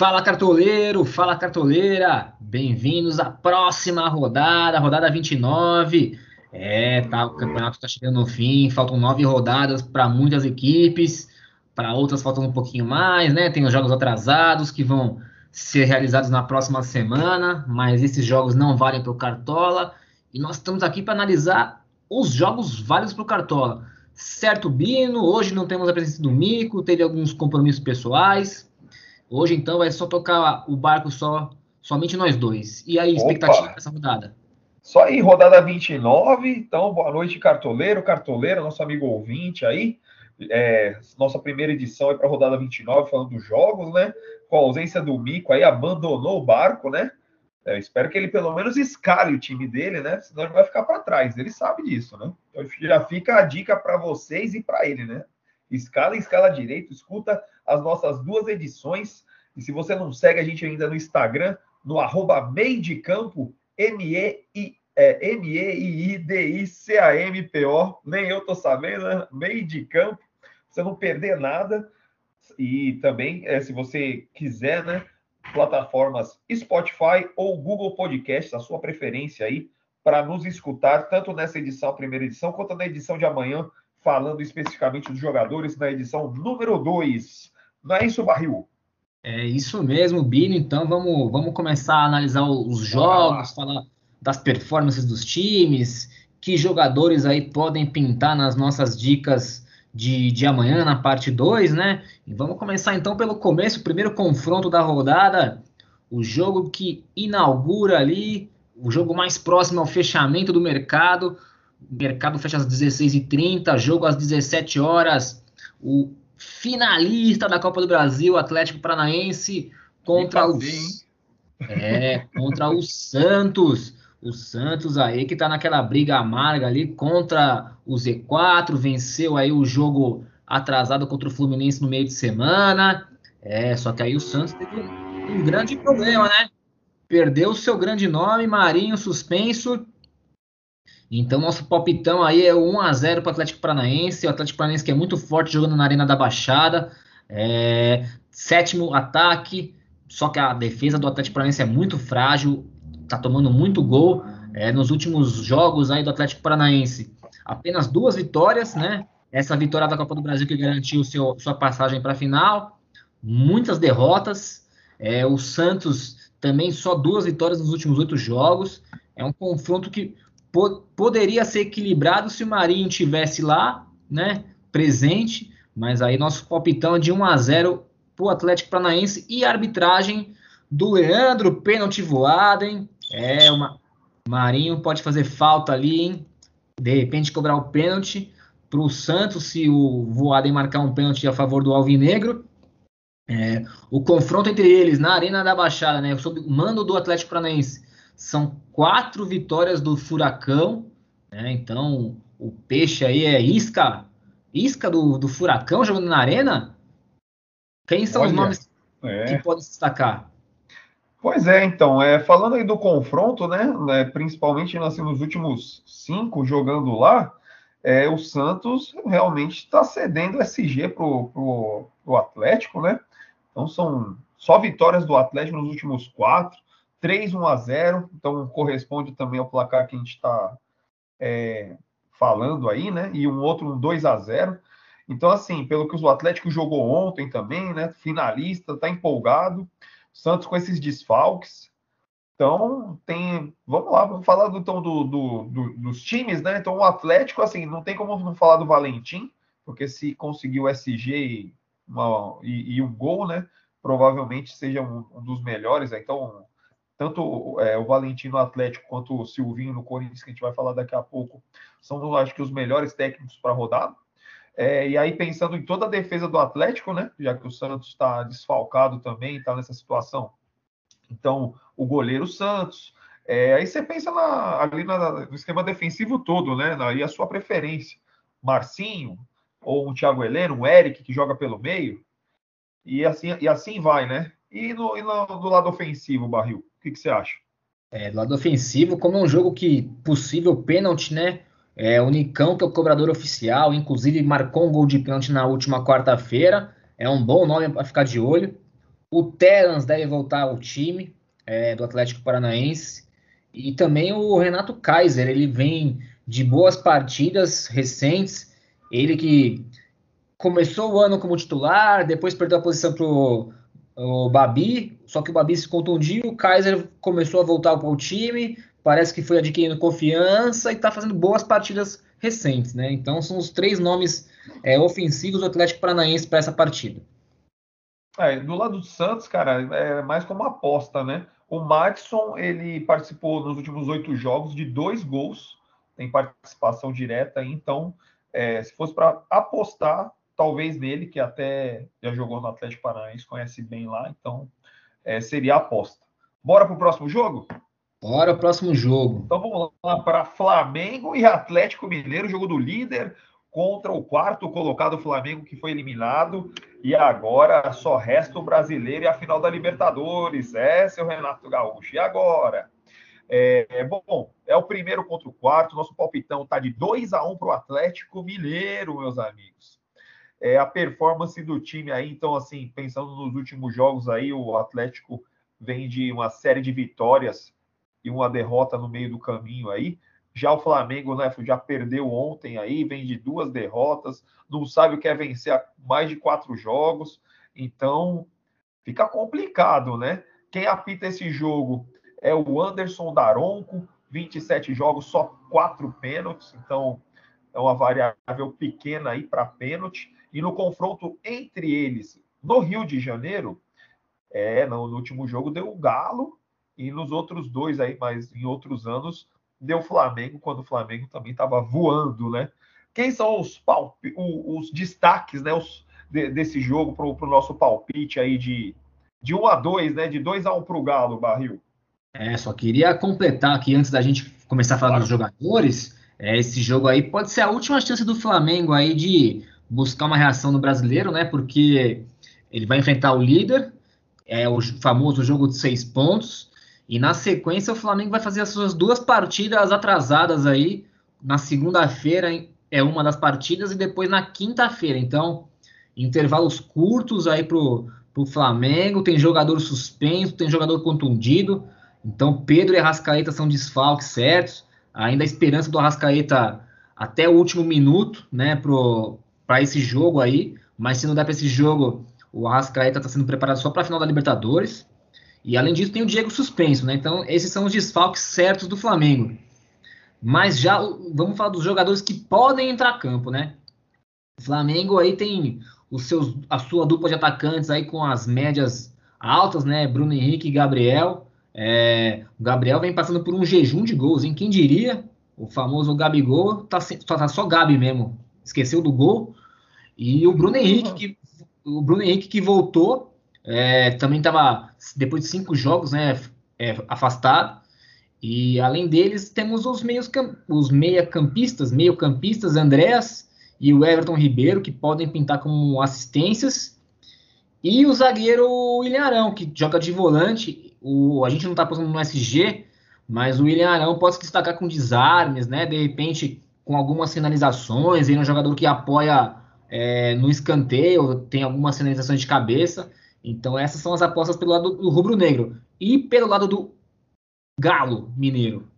Fala cartoleiro, fala cartoleira, bem-vindos à próxima rodada, rodada 29. É, tá, o campeonato está chegando no fim, faltam nove rodadas para muitas equipes, para outras faltam um pouquinho mais, né? Tem os jogos atrasados que vão ser realizados na próxima semana, mas esses jogos não valem para o Cartola e nós estamos aqui para analisar os jogos válidos para o Cartola. Certo, Bino, hoje não temos a presença do Mico, teve alguns compromissos pessoais, Hoje, então, vai só tocar o barco só, somente nós dois. E aí, expectativa dessa rodada? Só aí, rodada 29. Então, boa noite, cartoleiro, cartoleira, nosso amigo ouvinte aí. É, nossa primeira edição é para a rodada 29, falando dos jogos, né? Com a ausência do Mico aí, abandonou o barco, né? É, espero que ele pelo menos escale o time dele, né? Senão ele vai ficar para trás. Ele sabe disso, né? Então já fica a dica para vocês e para ele, né? Escala e escala direito, escuta as nossas duas edições. E se você não segue a gente ainda no Instagram, no arroba meidicampo, M-E-I-D-I-C-A-M-P-O, nem eu tô sabendo, né? Meio de campo, você não perder nada. E também, é, se você quiser, né? Plataformas Spotify ou Google Podcast, a sua preferência aí, para nos escutar, tanto nessa edição, primeira edição, quanto na edição de amanhã, falando especificamente dos jogadores na edição número 2. Não é isso, Barril? É isso mesmo, Bino. Então vamos, vamos começar a analisar os jogos, falar das performances dos times, que jogadores aí podem pintar nas nossas dicas de, de amanhã, na parte 2, né? E vamos começar então pelo começo, o primeiro confronto da rodada, o jogo que inaugura ali, o jogo mais próximo ao fechamento do mercado, mercado fecha às 16h30, jogo às 17 horas. O finalista da Copa do Brasil, Atlético Paranaense, contra o é, contra o Santos. O Santos aí que tá naquela briga amarga ali contra o Z4, venceu aí o jogo atrasado contra o Fluminense no meio de semana. É, só que aí o Santos teve um, um grande problema, né? Perdeu o seu grande nome, Marinho suspenso, então, nosso palpitão aí é o 1x0 para o Atlético Paranaense. O Atlético Paranaense que é muito forte jogando na Arena da Baixada. É, sétimo ataque, só que a defesa do Atlético Paranaense é muito frágil, tá tomando muito gol. É, nos últimos jogos aí do Atlético Paranaense, apenas duas vitórias, né? Essa vitória da Copa do Brasil que garantiu seu, sua passagem para a final. Muitas derrotas. É, o Santos também só duas vitórias nos últimos oito jogos. É um confronto que po poderia ser equilibrado se o Marinho tivesse lá, né, presente, mas aí nosso palpitão é de 1 a 0 para o Atlético Paranaense e arbitragem do Leandro, pênalti voado, hein? É, uma Marinho pode fazer falta ali, hein? De repente cobrar o pênalti para o Santos se o Voaden marcar um pênalti a favor do Alvinegro. É, o confronto entre eles na Arena da Baixada, né, sob mando do Atlético Paranaense, são quatro vitórias do Furacão, né? Então o peixe aí é isca, isca do, do Furacão jogando na arena. Quem são Olha, os nomes é. que podem se destacar? Pois é, então, é, falando aí do confronto, né, né principalmente assim, nos últimos cinco jogando lá, é, o Santos realmente está cedendo SG para o Atlético, né? Então são só vitórias do Atlético nos últimos quatro. 3 1 a 0, então corresponde também ao placar que a gente está é, falando aí, né? E um outro um 2 a 0. Então, assim, pelo que o Atlético jogou ontem também, né? Finalista, tá empolgado. Santos com esses desfalques. Então, tem. Vamos lá, vamos falar do, então, do, do, do, dos times, né? Então, o Atlético, assim, não tem como não falar do Valentim, porque se conseguiu SG uma, e, e um gol, né? Provavelmente seja um, um dos melhores. Né? Então, tanto é, o Valentino Atlético quanto o Silvinho no Corinthians, que a gente vai falar daqui a pouco, são, acho que, os melhores técnicos para rodar. É, e aí, pensando em toda a defesa do Atlético, né? Já que o Santos está desfalcado também, está nessa situação. Então, o goleiro Santos. É, aí você pensa na, ali na, no esquema defensivo todo, né? Aí a sua preferência. Marcinho, ou um Thiago Heleno, um Eric que joga pelo meio. E assim, e assim vai, né? E, no, e no, do lado ofensivo, Barril? O que, que você acha? É, do lado ofensivo, como é um jogo que possível pênalti, né? É, o Nicão, que é o cobrador oficial, inclusive marcou um gol de pênalti na última quarta-feira. É um bom nome para ficar de olho. O Terans deve voltar ao time é, do Atlético Paranaense. E também o Renato Kaiser, ele vem de boas partidas recentes. Ele que começou o ano como titular, depois perdeu a posição para o Babi, só que o Babi se contundiu, o Kaiser começou a voltar para o time, parece que foi adquirindo confiança e está fazendo boas partidas recentes, né? Então são os três nomes é, ofensivos do Atlético Paranaense para essa partida. É, do lado do Santos, cara, é mais como aposta, né? O Madison, ele participou nos últimos oito jogos de dois gols, tem participação direta, então, é, se fosse para apostar, talvez nele, que até já jogou no Atlético Paranaense, conhece bem lá, então é, seria a aposta. Bora para o próximo jogo? Bora, próximo jogo. Então vamos lá para Flamengo e Atlético Mineiro, jogo do líder contra o quarto colocado Flamengo que foi eliminado e agora só resta o brasileiro e a final da Libertadores. É, seu Renato Gaúcho. E agora? É, é bom, é o primeiro contra o quarto. Nosso palpitão tá de 2 a 1 para o Atlético Mineiro, meus amigos. É a performance do time aí, então, assim, pensando nos últimos jogos aí, o Atlético vem de uma série de vitórias e uma derrota no meio do caminho aí. Já o Flamengo, né, já perdeu ontem aí, vem de duas derrotas, não sabe o que é vencer mais de quatro jogos, então fica complicado, né? Quem apita esse jogo é o Anderson Daronco, 27 jogos, só quatro pênaltis, então é uma variável pequena aí para pênalti. E no confronto entre eles, no Rio de Janeiro, é, no, no último jogo deu o Galo, e nos outros dois aí, mas em outros anos, deu Flamengo, quando o Flamengo também estava voando, né? Quem são os, palpi, os, os destaques né, os, de, desse jogo para o nosso palpite aí de, de 1 a 2 né? De 2 a 1 para o Galo, Barril. É, só queria completar aqui, antes da gente começar a falar claro. dos jogadores, é, esse jogo aí pode ser a última chance do Flamengo aí de buscar uma reação no brasileiro, né? Porque ele vai enfrentar o líder, é o famoso jogo de seis pontos, e na sequência, o Flamengo vai fazer as suas duas partidas atrasadas aí. Na segunda-feira é uma das partidas e depois na quinta-feira. Então, intervalos curtos aí pro, pro Flamengo. Tem jogador suspenso, tem jogador contundido. Então, Pedro e Arrascaeta são desfalques certos. Ainda a esperança do Arrascaeta até o último minuto, né, para esse jogo aí. Mas se não der para esse jogo, o Arrascaeta está sendo preparado só para a final da Libertadores. E além disso, tem o Diego suspenso, né? Então, esses são os desfalques certos do Flamengo. Mas já vamos falar dos jogadores que podem entrar campo, né? O Flamengo aí tem os seus, a sua dupla de atacantes aí com as médias altas, né? Bruno Henrique e Gabriel. É, o Gabriel vem passando por um jejum de gols, hein? Quem diria? O famoso Gabigol tá, tá só Gabi mesmo. Esqueceu do gol. E o Bruno Henrique, que, o Bruno Henrique que voltou é, também estava, depois de cinco jogos, né, é, afastado. E além deles, temos os, meios, os meia-campistas, meio-campistas, Andréas e o Everton Ribeiro, que podem pintar como assistências. E o zagueiro William Arão, que joga de volante. O, a gente não está passando no SG, mas o William Arão pode se destacar com desarmes, né? De repente, com algumas sinalizações. Ele é um jogador que apoia é, no escanteio, tem algumas sinalizações de cabeça. Então essas são as apostas pelo lado do rubro-negro. E pelo lado do Galo Mineiro.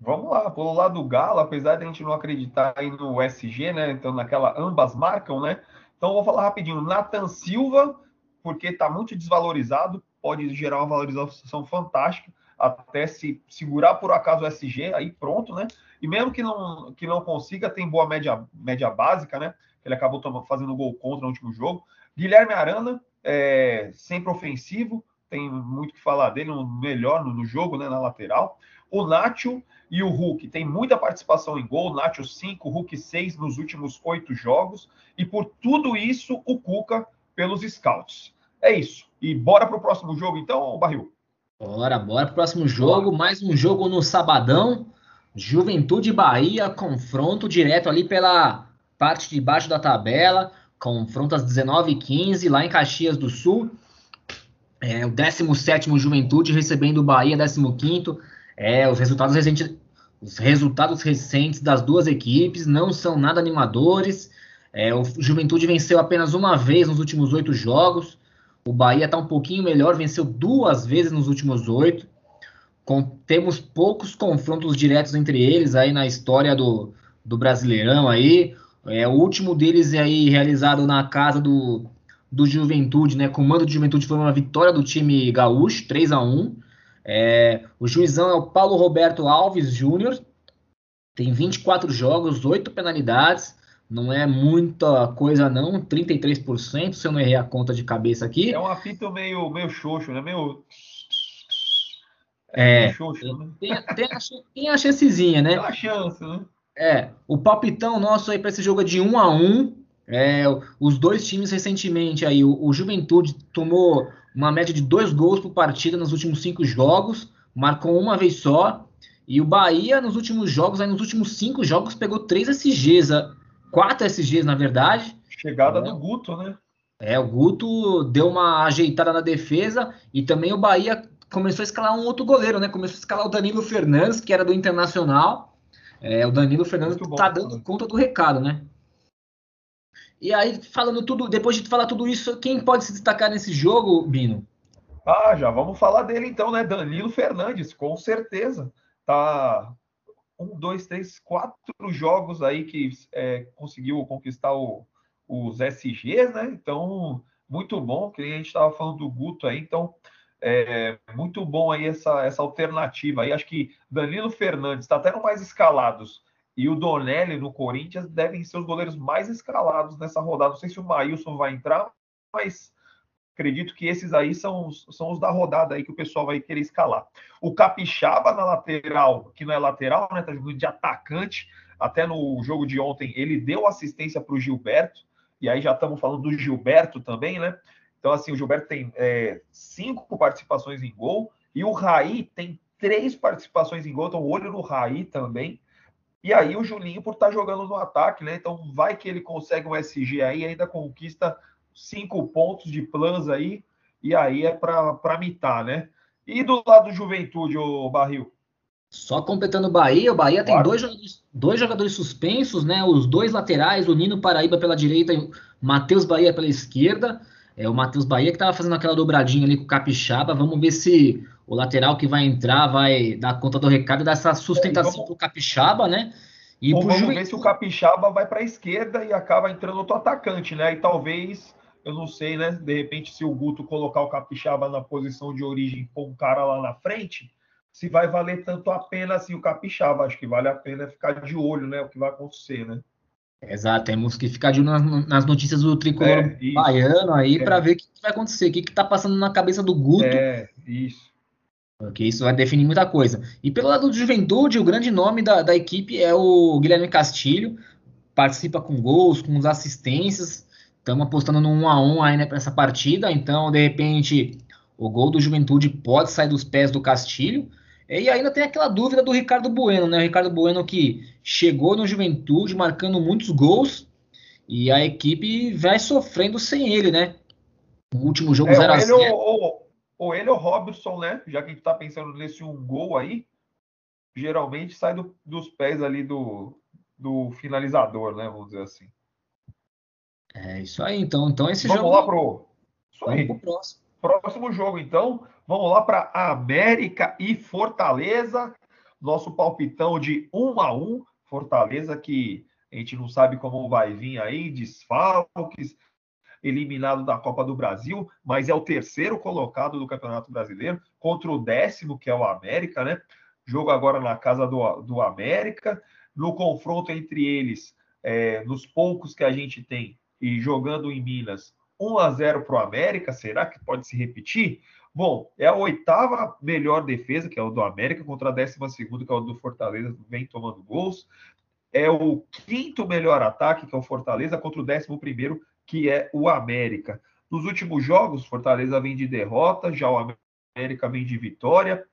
Vamos lá, pelo lado do Galo, apesar de a gente não acreditar aí no SG, né? Então naquela ambas marcam, né? Então vou falar rapidinho. Nathan Silva, porque está muito desvalorizado, pode gerar uma valorização fantástica, até se segurar por acaso o SG, aí pronto, né? E mesmo que não, que não consiga, tem boa média, média básica, né? Ele acabou fazendo gol contra no último jogo. Guilherme Arana, é, sempre ofensivo, tem muito que falar dele, um melhor no, no, jogo, né, na lateral. O Nacho e o Hulk tem muita participação em gol, Nacho 5, Hulk 6 nos últimos oito jogos, e por tudo isso o Cuca pelos scouts. É isso. E bora para o próximo jogo, então, Barril? Bora, bora para o próximo jogo. Mais um jogo no sabadão. Juventude Bahia, confronto direto ali pela parte de baixo da tabela. Confronto às 19h15 lá em Caxias do Sul. É, o 17 Juventude recebendo o Bahia, 15 é, os, resultados recentes, os resultados recentes das duas equipes não são nada animadores. É, o Juventude venceu apenas uma vez nos últimos oito jogos. O Bahia está um pouquinho melhor, venceu duas vezes nos últimos oito. Com, temos poucos confrontos diretos entre eles aí na história do, do Brasileirão aí. É, o último deles é aí realizado na casa do, do Juventude, né? Comando de Juventude foi uma vitória do time gaúcho, 3 a 1 é, O juizão é o Paulo Roberto Alves Júnior. Tem 24 jogos, 8 penalidades. Não é muita coisa, não. 33%, se eu não errei a conta de cabeça aqui. É um apito meio, meio xoxo, né? Meio. É, xoxo, né? tem, tem, a, tem a chancezinha, né? Tem a chance, né? É, o palpitão nosso aí para esse jogo é de 1 a 1 é, os dois times recentemente aí, o, o, Juventude tomou uma média de dois gols por partida nos últimos cinco jogos, marcou uma vez só, e o Bahia nos últimos jogos, aí nos últimos cinco jogos, pegou três SGs, quatro SGs na verdade. Chegada é, do Guto, né? É, o Guto deu uma ajeitada na defesa e também o Bahia começou a escalar um outro goleiro, né? Começou a escalar o Danilo Fernandes, que era do Internacional, é, o Danilo Fernandes está dando conta do recado, né? E aí, falando tudo, depois de falar tudo isso, quem pode se destacar nesse jogo, Bino? Ah, já vamos falar dele então, né? Danilo Fernandes, com certeza. Tá um, dois, três, quatro jogos aí que é, conseguiu conquistar o, os SGs, né? Então, muito bom. Que a gente estava falando do Guto aí, então é muito bom aí essa, essa alternativa. Aí acho que Danilo Fernandes está até no mais escalados e o Donelli no Corinthians devem ser os goleiros mais escalados nessa rodada. Não sei se o Maílson vai entrar, mas acredito que esses aí são os, são os da rodada aí que o pessoal vai querer escalar. O Capixaba na lateral, que não é lateral, né? Tá jogando de atacante. Até no jogo de ontem ele deu assistência para o Gilberto. E aí já estamos falando do Gilberto também, né? Então, assim, o Gilberto tem é, cinco participações em gol e o Raí tem três participações em gol. Então, olho no Raí também. E aí o Julinho, por estar tá jogando no ataque, né? Então, vai que ele consegue um SG aí, ainda conquista cinco pontos de plans aí. E aí é para mitar, né? E do lado do Juventude, o Barril? Só completando o Bahia, o Bahia claro. tem dois jogadores, dois jogadores suspensos, né? Os dois laterais, o Nino Paraíba pela direita e o Matheus Bahia pela esquerda. É o Matheus Bahia que estava fazendo aquela dobradinha ali com o Capixaba. Vamos ver se o lateral que vai entrar vai dar conta do recado e dar essa sustentação para o Capixaba, né? E vamos Juventude... ver se o Capixaba vai para a esquerda e acaba entrando outro atacante, né? E talvez, eu não sei, né? De repente, se o Guto colocar o Capixaba na posição de origem com um cara lá na frente, se vai valer tanto a pena assim o Capixaba. Acho que vale a pena ficar de olho, né? O que vai acontecer, né? Exato, temos que ficar de olho nas, notícias do tricolor é, baiano aí é. para ver o que, que, vai acontecer, o que está passando na cabeça do Guto. É, isso. Porque isso vai definir muita coisa. E pelo lado do Juventude, o grande nome da, da equipe é o Guilherme Castilho, participa com gols, com assistências. Estamos apostando no 1 a 1 aí né, para essa partida, então de repente o gol do Juventude pode sair dos pés do Castilho. E ainda tem aquela dúvida do Ricardo Bueno, né? O Ricardo Bueno que chegou no Juventude marcando muitos gols e a equipe vai sofrendo sem ele, né? O último jogo 0 é, a 0 ou, ou, ele ou o Robson, né? Já que a gente tá pensando nesse um gol aí, geralmente sai do, dos pés ali do, do finalizador, né? Vamos dizer assim. É isso aí, então. Então esse Vamos jogo. lá pro. Isso Vamos aí. pro próximo. Próximo jogo, então. Vamos lá para América e Fortaleza. Nosso palpitão de 1 a 1 Fortaleza que a gente não sabe como vai vir aí, desfalques, eliminado da Copa do Brasil, mas é o terceiro colocado do Campeonato Brasileiro contra o décimo, que é o América, né? Jogo agora na casa do, do América. No confronto entre eles, é, nos poucos que a gente tem, e jogando em Minas, 1 a 0 para o América. Será que pode se repetir? Bom, é a oitava melhor defesa, que é o do América, contra a décima segunda, que é o do Fortaleza, vem tomando gols. É o quinto melhor ataque, que é o Fortaleza, contra o décimo primeiro, que é o América. Nos últimos jogos, Fortaleza vem de derrota, já o América vem de vitória,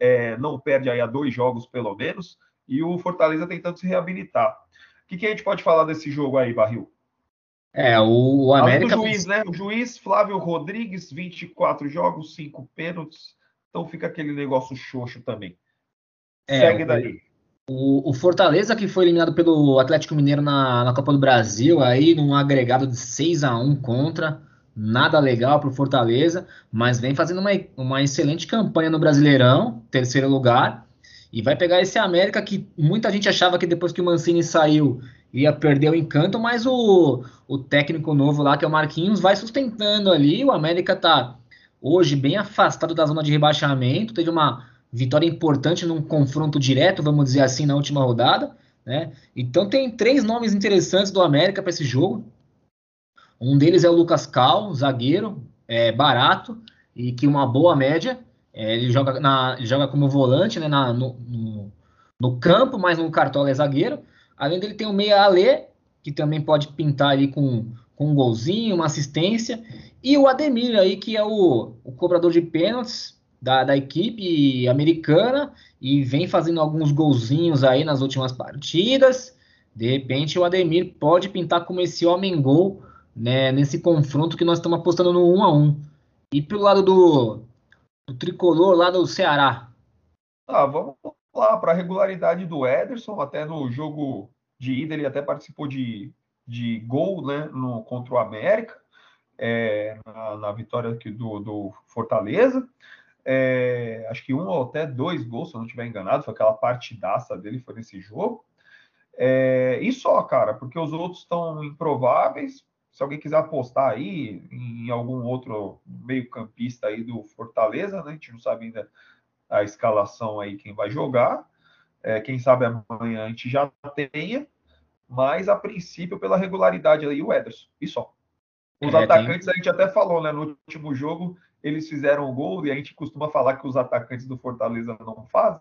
é, não perde aí a dois jogos pelo menos, e o Fortaleza tentando se reabilitar. O que, que a gente pode falar desse jogo aí, Barril? É, o, o América. O juiz, né? O juiz Flávio Rodrigues, 24 jogos, 5 pênaltis. Então fica aquele negócio xoxo também. É, Segue daí. O, o, Fortaleza, que foi eliminado pelo Atlético Mineiro na, na Copa do Brasil, aí num agregado de 6 a 1 contra. nada legal para o Fortaleza, mas vem fazendo uma, uma excelente campanha no Brasileirão, terceiro lugar, e vai pegar esse América que muita gente achava que depois que o Mancini saiu ia perder o encanto, mas o, o técnico novo lá, que é o Marquinhos, vai sustentando ali. O América está hoje bem afastado da zona de rebaixamento, teve uma vitória importante num confronto direto, vamos dizer assim, na última rodada. Né? Então tem três nomes interessantes do América para esse jogo. Um deles é o Lucas Cal, zagueiro, é, barato e que uma boa média. É, ele, joga na, ele joga como volante né, na, no, no, no, campo, mas no cartola é zagueiro. Além dele tem o meia Alê, que também pode pintar ali com, com um golzinho, uma assistência. E o Ademir aí, que é o, o cobrador de pênaltis da, da equipe americana e vem fazendo alguns golzinhos aí nas últimas partidas. De repente o Ademir pode pintar como esse homem gol né, nesse confronto que nós estamos apostando no 1 a 1 E pelo lado do, do tricolor lá do Ceará. Ah, vamos lá para a regularidade do Ederson, até no jogo de ida ele até participou de, de gol né, no, contra o América, é, na, na, vitória aqui do, do Fortaleza. É, acho que um ou até dois gols, se eu não estiver enganado, foi aquela partidaça dele, foi nesse jogo. É, e só, cara, porque os outros estão improváveis, se alguém quiser apostar aí em algum outro meio-campista aí do Fortaleza, né? A gente não sabe ainda a escalação aí quem vai jogar. É, quem sabe amanhã a gente já tenha, mas a princípio, pela regularidade aí, o Ederson. E só. Os é, atacantes tem... a gente até falou, né? No último jogo, eles fizeram o gol e a gente costuma falar que os atacantes do Fortaleza não fazem,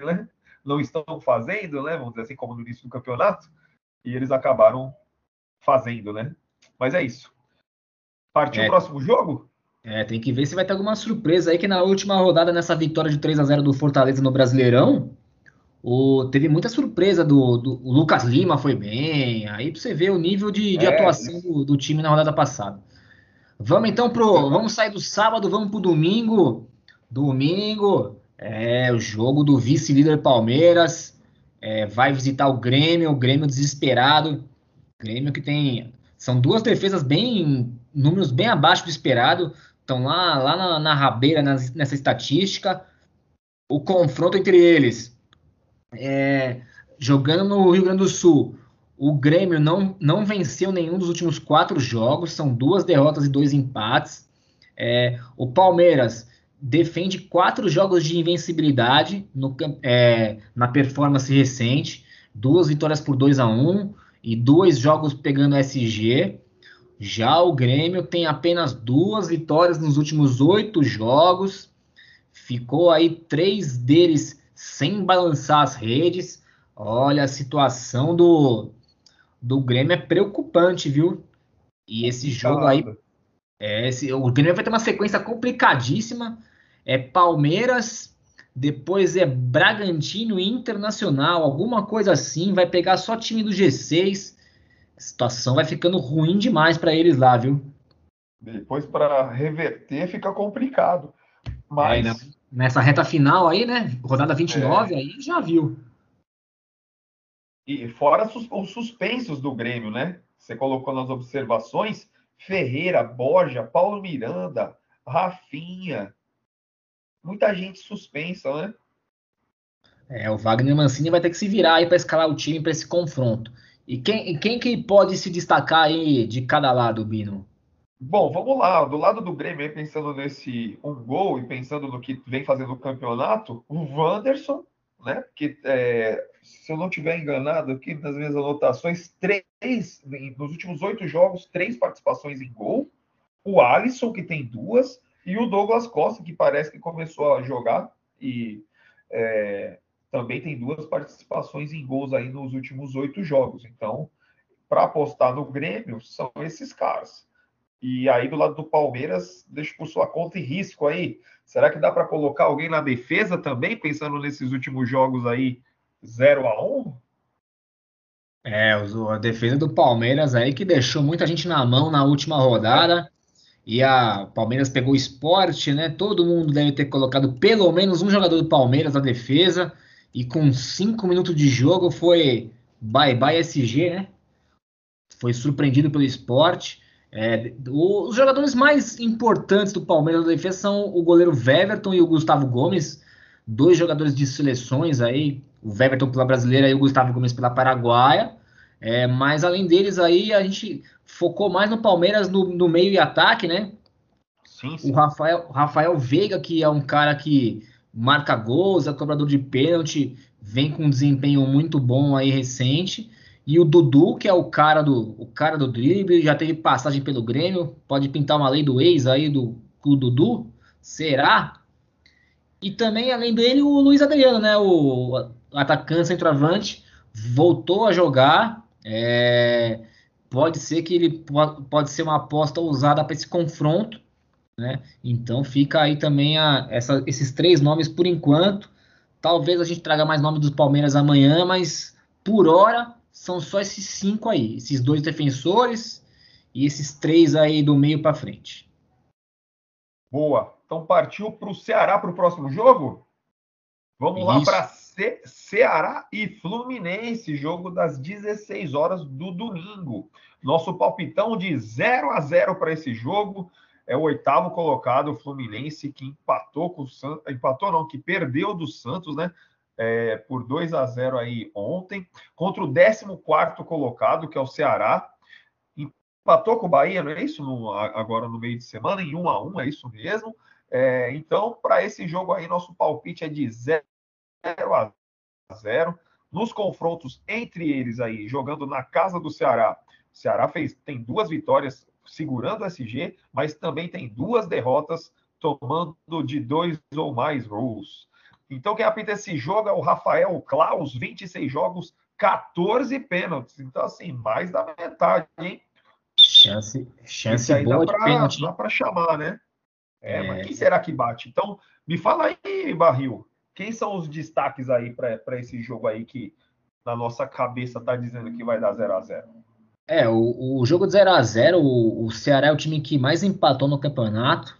né? Não estão fazendo, né? Vamos dizer assim, como no início do campeonato. E eles acabaram fazendo, né? Mas é isso. Partiu é. o próximo jogo? É, tem que ver se vai ter alguma surpresa aí, que na última rodada, nessa vitória de 3 a 0 do Fortaleza no Brasileirão, o, teve muita surpresa do, do o Lucas Lima foi bem, aí pra você ver o nível de, de é, atuação do, do, time na rodada passada. Vamos então pro. Vamos sair do sábado, vamos pro domingo. Domingo é o jogo do vice-líder Palmeiras. É, vai visitar o Grêmio, o Grêmio desesperado. Grêmio que tem são duas defesas bem. números bem abaixo do esperado. Estão lá, lá na, na rabeira nas, nessa estatística. O confronto entre eles. É, jogando no Rio Grande do Sul. O Grêmio não, não venceu nenhum dos últimos quatro jogos, são duas derrotas e dois empates. É, o Palmeiras defende quatro jogos de invencibilidade no, é, na performance recente, duas vitórias por 2 a 1 um, e dois jogos pegando SG. Já o Grêmio tem apenas duas vitórias nos últimos oito jogos. Ficou aí três deles sem balançar as redes. Olha, a situação do, do Grêmio é preocupante, viu? E esse jogo aí. É, esse, o Grêmio vai ter uma sequência complicadíssima. É Palmeiras, depois é Bragantino Internacional, alguma coisa assim, vai pegar só time do G6. A situação vai ficando ruim demais para eles lá, viu? Depois para reverter fica complicado. Mas é, nessa reta final aí, né? Rodada 29 é. aí já viu. E fora os suspensos do Grêmio, né? Você colocou nas observações Ferreira, Borja, Paulo Miranda, Rafinha, muita gente suspensa, né? É, o Wagner Mancini vai ter que se virar aí para escalar o time para esse confronto. E quem, quem que pode se destacar aí de cada lado, Bino? Bom, vamos lá. Do lado do Grêmio, pensando nesse um gol e pensando no que vem fazendo o campeonato, o Wanderson, né? Que é, se eu não estiver enganado aqui nas minhas anotações, três nos últimos oito jogos, três participações em gol. O Alisson, que tem duas, e o Douglas Costa, que parece que começou a jogar e é, também tem duas participações em gols aí nos últimos oito jogos. Então, para apostar no Grêmio, são esses caras. E aí, do lado do Palmeiras, deixa por sua conta e risco aí. Será que dá para colocar alguém na defesa também, pensando nesses últimos jogos aí, 0 a 1 É, a defesa do Palmeiras aí que deixou muita gente na mão na última rodada e a Palmeiras pegou esporte, né? Todo mundo deve ter colocado pelo menos um jogador do Palmeiras na defesa. E com cinco minutos de jogo foi bye bye SG, né? Foi surpreendido pelo esporte. É, os jogadores mais importantes do Palmeiras na defesa são o goleiro Weverton e o Gustavo Gomes, dois jogadores de seleções aí, o Weverton pela brasileira e o Gustavo Gomes pela paraguaia. É, mas além deles aí, a gente focou mais no Palmeiras no, no meio e ataque, né? Sim, sim. O Rafael, Rafael Veiga, que é um cara que marca gols, é cobrador de pênalti, vem com um desempenho muito bom aí recente. E o Dudu, que é o cara do, o cara do drible, já teve passagem pelo Grêmio, pode pintar uma lei do ex aí do, do Dudu? Será? E também, além dele, o Luiz Adriano, né? O atacante centroavante, voltou a jogar. É, pode ser que ele pode, ser uma aposta usada para esse confronto. Né? Então fica aí também a, essa, esses três nomes por enquanto. Talvez a gente traga mais nome dos Palmeiras amanhã, mas por hora são só esses cinco aí, esses dois defensores e esses três aí do meio para frente. Boa. Então partiu para o Ceará para o próximo jogo? Vamos Isso. lá para Ce Ceará e Fluminense, jogo das 16 horas do domingo. Nosso palpitão de 0 a 0 para esse jogo é o oitavo colocado, o Fluminense, que empatou com o Santos, empatou não, que perdeu do Santos, né? é, por 2 a 0 aí ontem, contra o 14 colocado, que é o Ceará. Empatou com o Bahia, não é isso? No, agora no meio de semana, em 1 a 1 é isso mesmo. É, então, para esse jogo aí, nosso palpite é de 0 a 0. Nos confrontos entre eles aí, jogando na casa do Ceará, o Ceará fez, tem duas vitórias segurando o SG, mas também tem duas derrotas tomando de dois ou mais gols. Então, quem apita esse jogo é o Rafael Klaus, 26 jogos, 14 pênaltis. Então, assim, mais da metade, hein? Chance, chance aí boa dá pra, pênalti. Dá para chamar, né? É, é, mas quem será que bate? Então, me fala aí, Barril. Quem são os destaques aí para esse jogo aí que na nossa cabeça tá dizendo que vai dar 0 a 0 É, o, o jogo de 0 a 0 o, o Ceará é o time que mais empatou no campeonato.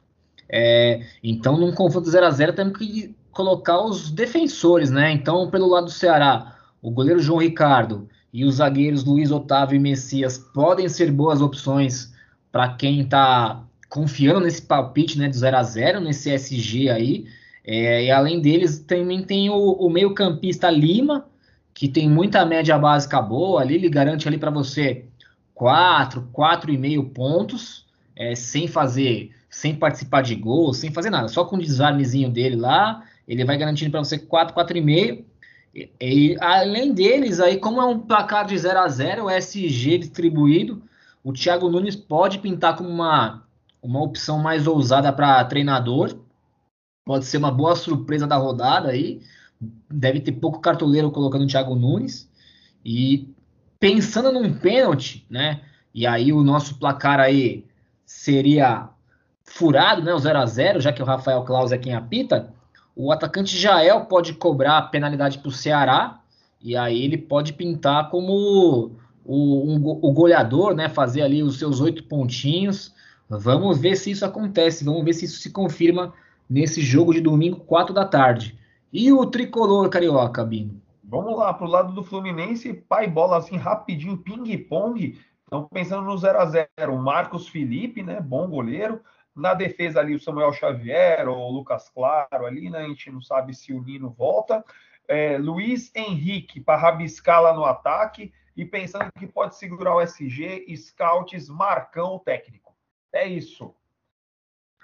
É, então, num confronto 0 a 0 temos que colocar os defensores, né? Então, pelo lado do Ceará, o goleiro João Ricardo e os zagueiros Luiz Otávio e Messias podem ser boas opções para quem está confiando nesse palpite né, do 0 a 0 nesse SG aí. É, e além deles, também tem o, o meio-campista Lima, que tem muita média básica boa ali, ele garante ali para você 4, 4,5 pontos, é, sem fazer, sem participar de gol, sem fazer nada, só com o desarmezinho dele lá ele vai garantindo para você 4, 4,5. E, e além deles, aí, como é um placar de 0 a 0 o SG distribuído, o Thiago Nunes pode pintar como uma, uma opção mais ousada para treinador. Pode ser uma boa surpresa da rodada aí. Deve ter pouco cartoleiro colocando o Thiago Nunes. E pensando num pênalti, né? E aí o nosso placar aí seria furado, né? O 0 a 0 já que o Rafael Claus é quem apita. O atacante Jael pode cobrar penalidade para o Ceará, e aí ele pode pintar como o, um, o goleador, né? Fazer ali os seus oito pontinhos. Vamos ver se isso acontece, vamos ver se isso se confirma nesse jogo de domingo, 4 da tarde. E o tricolor carioca, Bino? Vamos lá, para o lado do Fluminense, pai bola assim rapidinho, ping-pong. Estão pensando no 0 a 0 Marcos Felipe, né? Bom goleiro. Na defesa ali, o Samuel Xavier ou o Lucas Claro ali, né? A gente não sabe se o Nino volta. É, Luiz Henrique para rabiscar lá no ataque e pensando que pode segurar o SG, Scouts, Marcão, técnico. É isso.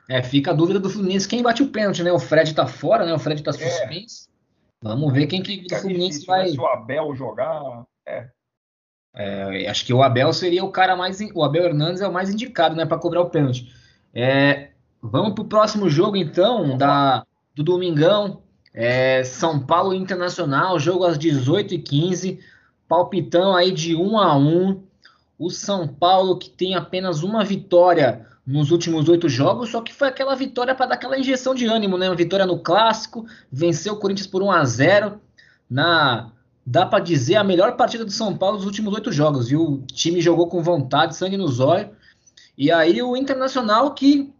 É, fica a dúvida do Fluminense quem bate o pênalti, né? O Fred tá fora, né? O Fred tá é. suspenso. É. Vamos ver quem que do Fluminense difícil, vai. Né? Se o Abel jogar. É. é. acho que o Abel seria o cara mais. O Abel Hernandes é o mais indicado, né? Para cobrar o pênalti. É, vamos para o próximo jogo, então, da, do Domingão. É, São Paulo Internacional, jogo às 18h15. Palpitão aí de 1 a 1 O São Paulo que tem apenas uma vitória nos últimos oito jogos, só que foi aquela vitória para dar aquela injeção de ânimo, né? Uma vitória no clássico, venceu o Corinthians por 1 a 0 na dá para dizer a melhor partida do São Paulo nos últimos oito jogos, e o time jogou com vontade, sangue nos olhos. E aí o Internacional que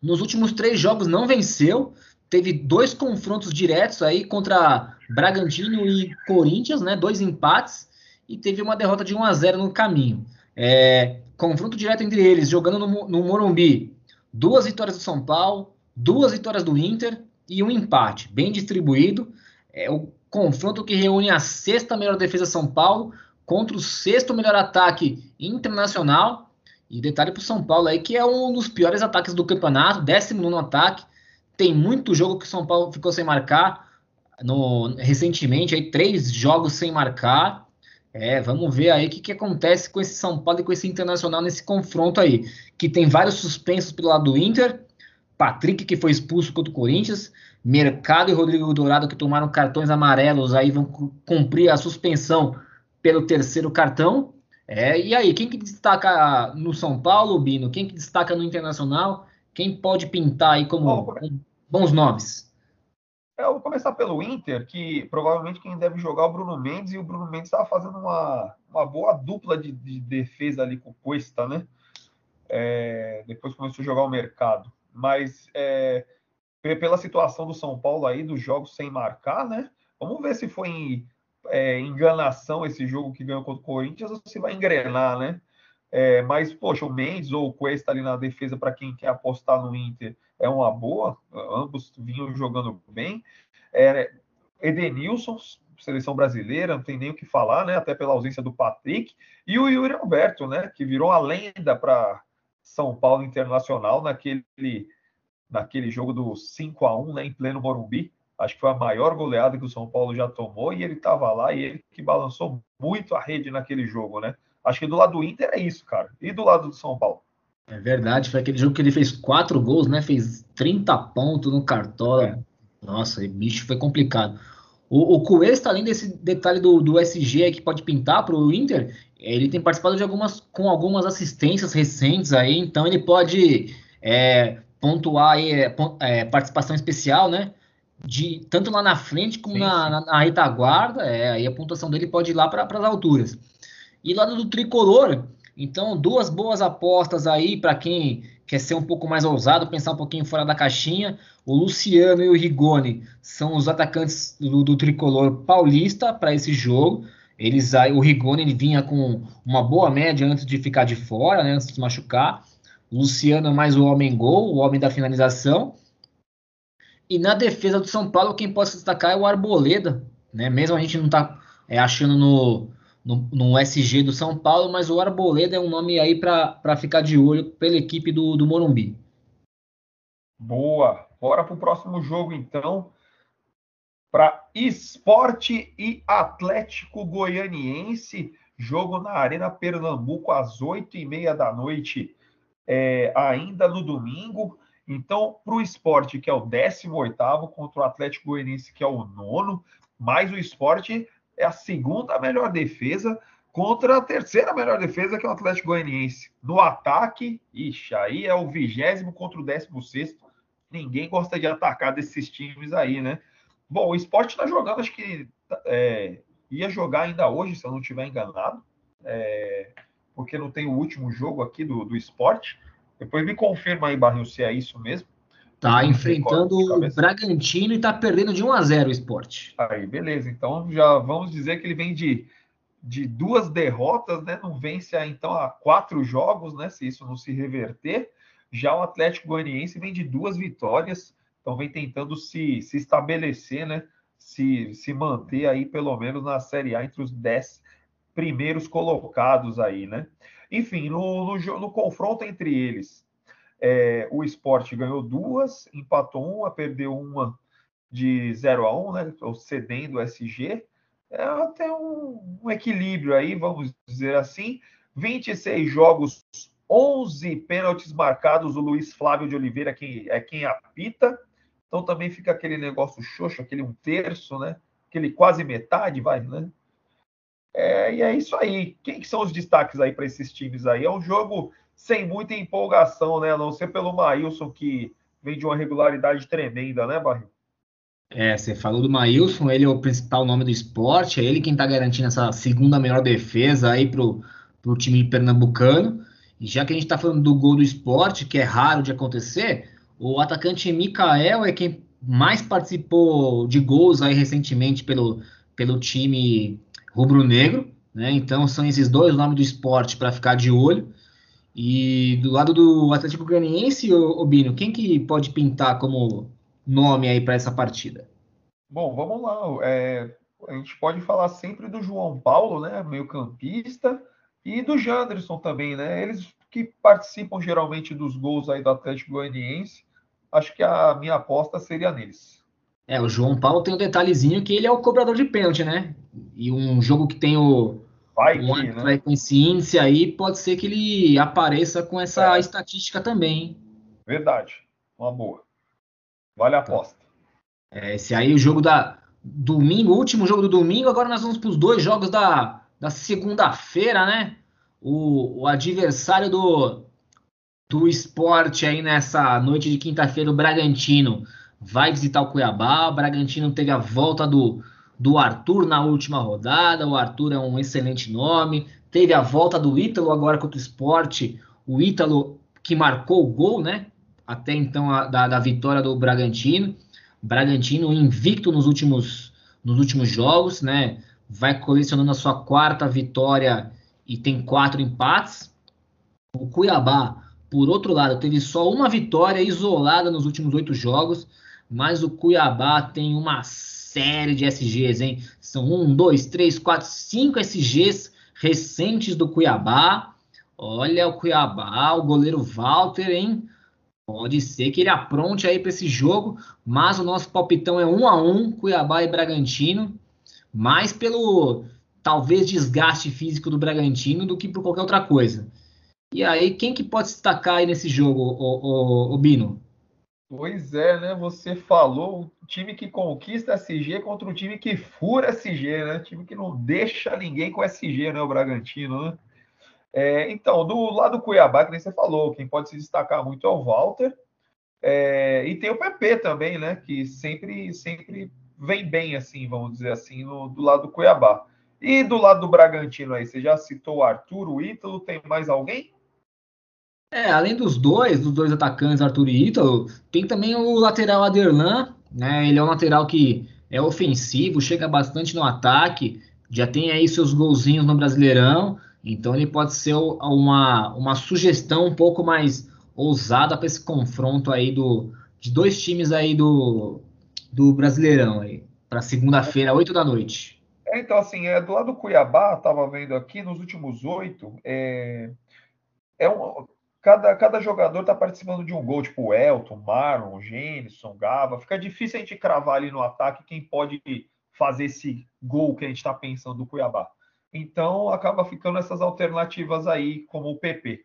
nos últimos três jogos não venceu, teve dois confrontos diretos aí contra Bragantino e Corinthians, né? Dois empates e teve uma derrota de 1 a 0 no caminho. É, confronto direto entre eles, jogando no, no Morumbi. Duas vitórias do São Paulo, duas vitórias do Inter e um empate, bem distribuído. É o confronto que reúne a sexta melhor defesa São Paulo contra o sexto melhor ataque internacional. E detalhe para o São Paulo aí que é um dos piores ataques do campeonato, décimo nono ataque. Tem muito jogo que o São Paulo ficou sem marcar. No, recentemente, aí, três jogos sem marcar. É, vamos ver aí o que, que acontece com esse São Paulo e com esse Internacional nesse confronto aí. Que tem vários suspensos pelo lado do Inter. Patrick, que foi expulso contra o Corinthians. Mercado e Rodrigo Dourado, que tomaram cartões amarelos, aí vão cumprir a suspensão pelo terceiro cartão. É, e aí, quem que destaca no São Paulo, Bino? Quem que destaca no Internacional? Quem pode pintar aí como, como bons nomes? É, eu vou começar pelo Inter, que provavelmente quem deve jogar é o Bruno Mendes, e o Bruno Mendes estava fazendo uma, uma boa dupla de, de defesa ali com o Cuesta, né? É, depois começou a jogar o mercado. Mas é, pela situação do São Paulo aí, dos jogos sem marcar, né? Vamos ver se foi em é, enganação esse jogo que ganhou contra o Corinthians ou se vai engrenar, né? É, mas, poxa, o Mendes ou o Cuesta ali na defesa, para quem quer apostar no Inter, é uma boa. Ambos vinham jogando bem. É, Edenilson, seleção brasileira, não tem nem o que falar, né? Até pela ausência do Patrick. E o Yuri Alberto, né? Que virou a lenda para São Paulo Internacional naquele, naquele jogo do 5 a 1 né? Em pleno Morumbi. Acho que foi a maior goleada que o São Paulo já tomou e ele estava lá e ele que balançou muito a rede naquele jogo, né? Acho que do lado do Inter é isso, cara. E do lado do São Paulo? É verdade, foi aquele jogo que ele fez quatro gols, né? Fez 30 pontos no cartola. É. Nossa, bicho, foi complicado. O, o Cuesta, além desse detalhe do, do SG que pode pintar para o Inter, ele tem participado de algumas com algumas assistências recentes aí, então ele pode é, pontuar aí, é, é participação especial, né? de tanto lá na frente como sim, na, sim. Na, na, retaguarda, é, aí a pontuação dele pode ir lá para as alturas. E lado do tricolor, então duas boas apostas aí para quem quer ser um pouco mais ousado, pensar um pouquinho fora da caixinha. O Luciano e o Rigoni são os atacantes do, do tricolor paulista para esse jogo. Eles o Rigoni ele vinha com uma boa média antes de ficar de fora, né, antes de se machucar. O Luciano é mais o homem gol, o homem da finalização. E na defesa do São Paulo, quem pode se destacar é o Arboleda, né? Mesmo a gente não tá é, achando no, no, no, SG do São Paulo, mas o Arboleda é um nome aí para ficar de olho pela equipe do, do Morumbi. Boa. Bora para o próximo jogo, então. Para Esporte e Atlético Goianiense. Jogo na Arena Pernambuco às oito e meia da noite, é, ainda no domingo. Então, para o esporte, que é o 18 contra o Atlético Goianiense, que é o nono, mais o esporte é a segunda melhor defesa contra a terceira melhor defesa, que é o Atlético Goianiense. No ataque, ixi, aí é o vigésimo contra o décimo sexto. Ninguém gosta de atacar desses times aí, né? Bom, o esporte está jogando, acho que é, ia jogar ainda hoje, se eu não estiver enganado, é, porque não tem o último jogo aqui do, do esporte. Depois me confirma aí, Barril, se é isso mesmo. Tá enfrentando o Bragantino e tá perdendo de 1 a 0 o esporte. Aí, beleza. Então já vamos dizer que ele vem de, de duas derrotas, né? Não vence então há quatro jogos, né? Se isso não se reverter. Já o Atlético Goianiense vem de duas vitórias, então vem tentando se, se estabelecer, né? Se, se manter aí pelo menos na Série A entre os dez primeiros colocados aí, né? Enfim, no, no, no confronto entre eles, é, o esporte ganhou duas, empatou uma, perdeu uma de 0 a 1, né? Cedendo o SG. É até um, um, equilíbrio aí, vamos dizer assim. 26 jogos, 11 pênaltis marcados. O Luiz Flávio de Oliveira quem, é quem apita. Então também fica aquele negócio xoxo, aquele um terço, né? Aquele quase metade, vai, né? É, e é isso aí. Quem que são os destaques aí para esses times aí? É um jogo sem muita empolgação, né? A não ser pelo Maílson, que vem de uma regularidade tremenda, né, Barril? É, você falou do Maílson, ele é o principal nome do esporte, é ele quem está garantindo essa segunda melhor defesa aí pro, pro time pernambucano. E já que a gente está falando do gol do esporte, que é raro de acontecer, o atacante Mikael é quem mais participou de gols aí recentemente pelo, pelo time rubro-negro, né? Então são esses dois nomes do esporte para ficar de olho. E do lado do Atlético Goianiense, o Bino, quem que pode pintar como nome aí para essa partida? Bom, vamos lá. É, a gente pode falar sempre do João Paulo, né, meio campista, e do Janderson também, né? Eles que participam geralmente dos gols aí do Atlético Goianiense. Acho que a minha aposta seria neles. É, o João Paulo tem um detalhezinho que ele é o cobrador de pênalti, né? E um jogo que tem o vai, um né? com esse índice aí, pode ser que ele apareça com essa é. estatística também. Hein? Verdade. Uma boa. Vale a aposta. É, esse aí, o jogo da domingo, último jogo do domingo. Agora nós vamos para os dois jogos da, da segunda-feira, né? O, o adversário do, do esporte aí nessa noite de quinta-feira, o Bragantino, vai visitar o Cuiabá. O Bragantino teve a volta do, do Arthur na última rodada. O Arthur é um excelente nome. Teve a volta do Ítalo agora contra o esporte. O Ítalo que marcou o gol, né? Até então a, da, da vitória do Bragantino. Bragantino invicto nos últimos, nos últimos jogos, né? Vai colecionando a sua quarta vitória e tem quatro empates. O Cuiabá, por outro lado, teve só uma vitória isolada nos últimos oito jogos, mas o Cuiabá tem uma série de SGs, hein? São um, dois, três, quatro, cinco SGs recentes do Cuiabá. Olha o Cuiabá, o goleiro Walter, hein? Pode ser que ele apronte aí para esse jogo, mas o nosso palpitão é um a um, Cuiabá e Bragantino, mais pelo talvez desgaste físico do Bragantino do que por qualquer outra coisa. E aí, quem que pode destacar aí nesse jogo, o, o, o Bino? Pois é, né? Você falou o time que conquista SG contra o time que fura SG, né? Time que não deixa ninguém com SG, né? O Bragantino, né? É, então, do lado do Cuiabá, que nem você falou, quem pode se destacar muito é o Walter. É, e tem o PP também, né? Que sempre, sempre vem bem, assim, vamos dizer assim, no, do lado do Cuiabá. E do lado do Bragantino aí, você já citou o Arthur, o Ítalo, tem mais alguém? É, além dos dois, dos dois atacantes, Arthur e Ítalo, tem também o lateral Aderlan, né? Ele é um lateral que é ofensivo, chega bastante no ataque, já tem aí seus golzinhos no Brasileirão. Então ele pode ser uma, uma sugestão um pouco mais ousada para esse confronto aí do, de dois times aí do, do Brasileirão aí, para segunda-feira, 8 da noite. É, então, assim, é, do lado do Cuiabá, estava vendo aqui, nos últimos oito, é, é um, cada, cada jogador está participando de um gol, tipo o Elton, Marlon, Gênison, Gava. Fica difícil a gente cravar ali no ataque quem pode fazer esse gol que a gente está pensando do Cuiabá. Então acaba ficando essas alternativas aí, como o PP.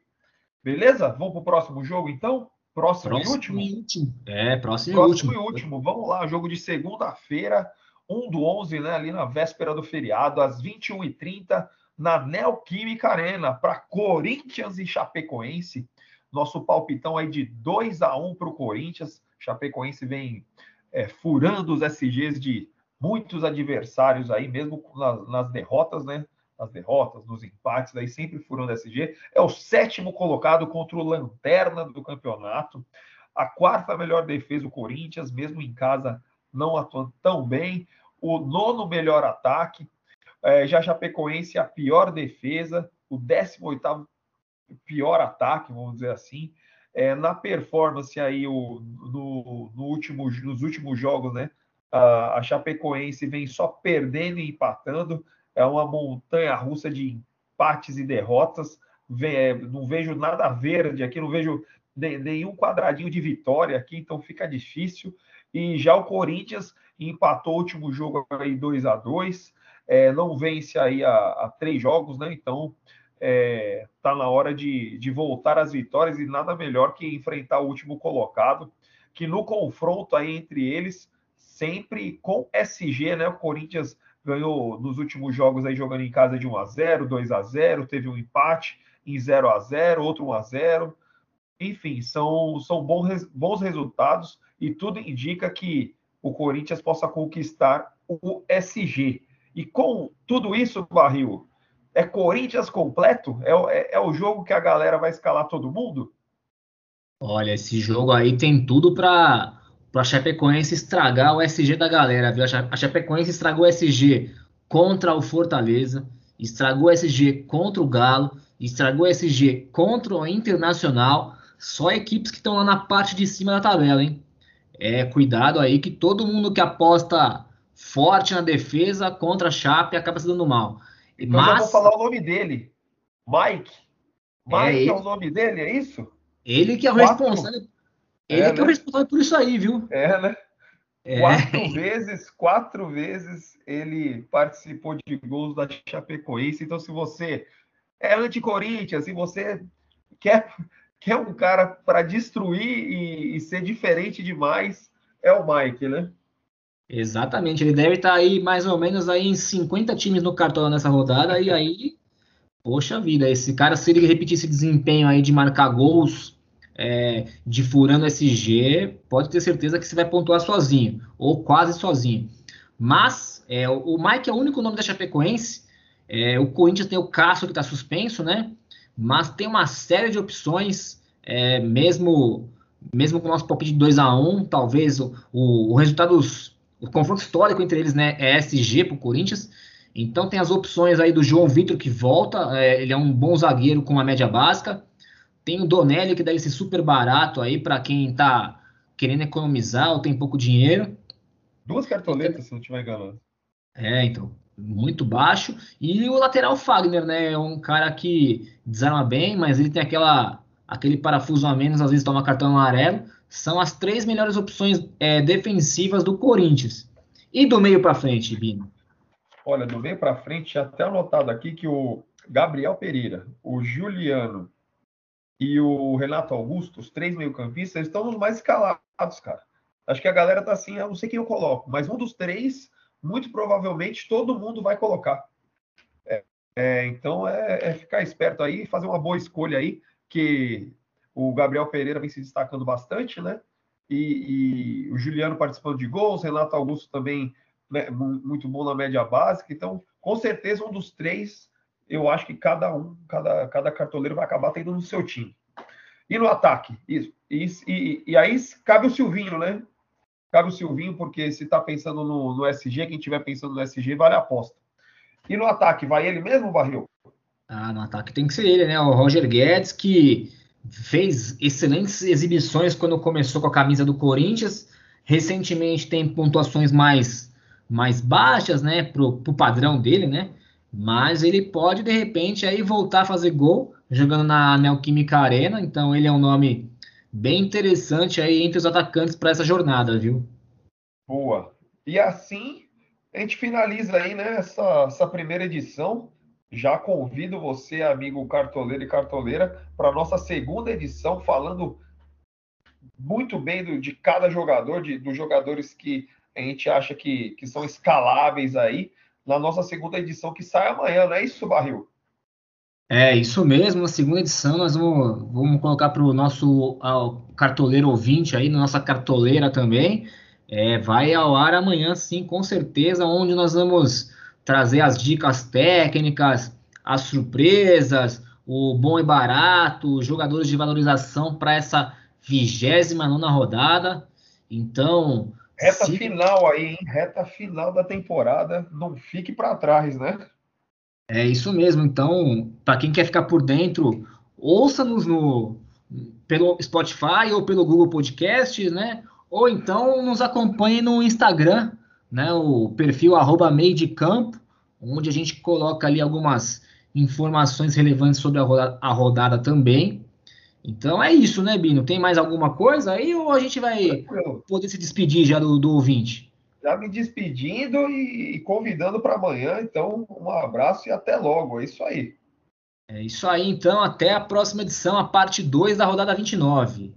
Beleza? Vamos para o próximo jogo, então? Próximo, próximo e último? E último. É, próximo, próximo e último. e último. Vamos lá, jogo de segunda-feira, 1 do 11, né, ali na véspera do feriado, às 21h30, na Neoquímica Arena, para Corinthians e Chapecoense. Nosso palpitão aí de 2 a 1 para o Corinthians. Chapecoense vem é, furando os SGs de muitos adversários aí, mesmo nas, nas derrotas, né? Nas derrotas, nos empates, daí sempre furando SG. É o sétimo colocado contra o Lanterna do campeonato. A quarta melhor defesa do Corinthians, mesmo em casa, não atuando tão bem. O nono melhor ataque. É, já Chapecoense, a pior defesa. O 18 pior ataque, vamos dizer assim. É, na performance aí, o, no, no último, nos últimos jogos, né? a Chapecoense vem só perdendo e empatando. É uma montanha russa de empates e derrotas. É, não vejo nada verde aqui, não vejo nenhum quadradinho de vitória aqui, então fica difícil. E já o Corinthians empatou o último jogo aí 2 a 2 é, não vence aí há, três jogos, né? Então é, tá na hora de, de voltar às vitórias e nada melhor que enfrentar o último colocado, que no confronto aí entre eles sempre com SG, né? O Corinthians ganhou nos últimos jogos aí jogando em casa de 1 a 0, 2 a 0, teve um empate em 0 a 0, outro 1 a 0. Enfim, são, são bons, bons resultados e tudo indica que o Corinthians possa conquistar o SG. E com tudo isso, Barril, é Corinthians completo? É, é, é o jogo que a galera vai escalar todo mundo? Olha, esse jogo aí tem tudo para para a Chapecoense estragar o SG da galera, viu? A Chapecoense estragou o SG contra o Fortaleza, estragou o SG contra o Galo, estragou SG contra o Internacional. Só equipes que estão lá na parte de cima da tabela, hein? É, cuidado aí que todo mundo que aposta forte na defesa contra a Chape acaba se dando mal. Então Mas... já vou falar o nome dele. Mike. Mike é, é o nome dele, é isso? Ele que é o Quatro... responsável. Ele é, que é o né? responsável por isso aí, viu? É, né? É. Quatro vezes, quatro vezes ele participou de gols da Chapecoense. Então, se você é anti-Corinthians, se você quer, quer um cara para destruir e, e, ser diferente demais, é o Mike, né? Exatamente, ele deve estar tá aí mais ou menos aí em 50 times no cartão nessa rodada, e aí, poxa vida, esse cara, se ele repetir esse desempenho aí de marcar gols é, de furando SG, pode ter certeza que você vai pontuar sozinho, ou quase sozinho. Mas é, o Mike é o único nome da Chapecoense. É, o Corinthians tem o Cássio que está suspenso, né? Mas tem uma série de opções, é, mesmo mesmo com o nosso palpite de 2 a 1 talvez o, o, o resultado, o confronto histórico entre eles né, é SG para o Corinthians. Então tem as opções aí do João Vitor que volta, é, ele é um bom zagueiro com uma média básica. Tem o Donelli, que deve ser super barato aí para quem está querendo economizar ou tem pouco dinheiro. Duas cartoletas, se não estiver enganado. É, então, muito baixo. E o lateral Fagner, né? É um cara que desarma bem, mas ele tem aquela, aquele parafuso a menos, às vezes toma cartão amarelo. São as três melhores opções é, defensivas do Corinthians. E do meio para frente, Bino? Olha, do meio para frente, até anotado aqui que o Gabriel Pereira, o Juliano e o Renato Augusto, os três meio-campistas, estão nos mais escalados, cara. Acho que a galera tá assim, eu não sei quem eu coloco, mas um dos três, muito provavelmente, todo mundo vai colocar. É, é, então é, é, ficar esperto aí, fazer uma boa escolha aí, que o Gabriel Pereira vem se destacando bastante, né? E, e o Juliano participando de gols, Renato Augusto também né, muito bom na média básica. Então, com certeza, um dos três eu acho que cada um, cada, cada cartoleiro vai acabar tendo no seu time. E no ataque, isso. E, e, e aí cabe o Silvinho, né? Cabe o Silvinho, porque se está pensando no, no, SG, quem estiver pensando no SG, vale a aposta. E no ataque, vai ele mesmo, Barril? Ah, no ataque tem que ser ele, né? O Roger Guedes, que fez excelentes exibições quando começou com a camisa do Corinthians. Recentemente tem pontuações mais, mais baixas, né? Pro, pro padrão dele, né? Mas ele pode, de repente, aí voltar a fazer gol jogando na Neoquímica Arena. Então ele é um nome bem interessante aí entre os atacantes para essa jornada, viu? Boa. E assim a gente finaliza aí, né, essa, essa primeira edição. Já convido você, amigo cartoleiro e cartoleira, para a nossa segunda edição, falando muito bem do, de cada jogador, de, dos jogadores que a gente acha que, que são escaláveis aí na nossa segunda edição que sai amanhã, não é isso, Barril? É, isso mesmo, na segunda edição nós vamos, vamos colocar para o nosso cartoleiro ouvinte aí, na nossa cartoleira também. É, vai ao ar amanhã, sim, com certeza, onde nós vamos trazer as dicas técnicas, as surpresas, o bom e barato, jogadores de valorização para essa vigésima nona rodada. Então, Reta se... final aí, hein? Reta final da temporada. Não fique para trás, né? É isso mesmo. Então, para quem quer ficar por dentro, ouça-nos no pelo Spotify ou pelo Google Podcast, né? Ou então nos acompanhe no Instagram, né? O perfil arroba meio de campo, onde a gente coloca ali algumas informações relevantes sobre a rodada, a rodada também. Então é isso, né, Bino? Tem mais alguma coisa aí ou a gente vai poder se despedir já do, do ouvinte? Já me despedindo e, convidando para amanhã. Então, um abraço e até logo. É isso aí. É isso aí, então. Até a próxima edição, a parte 2 da rodada 29.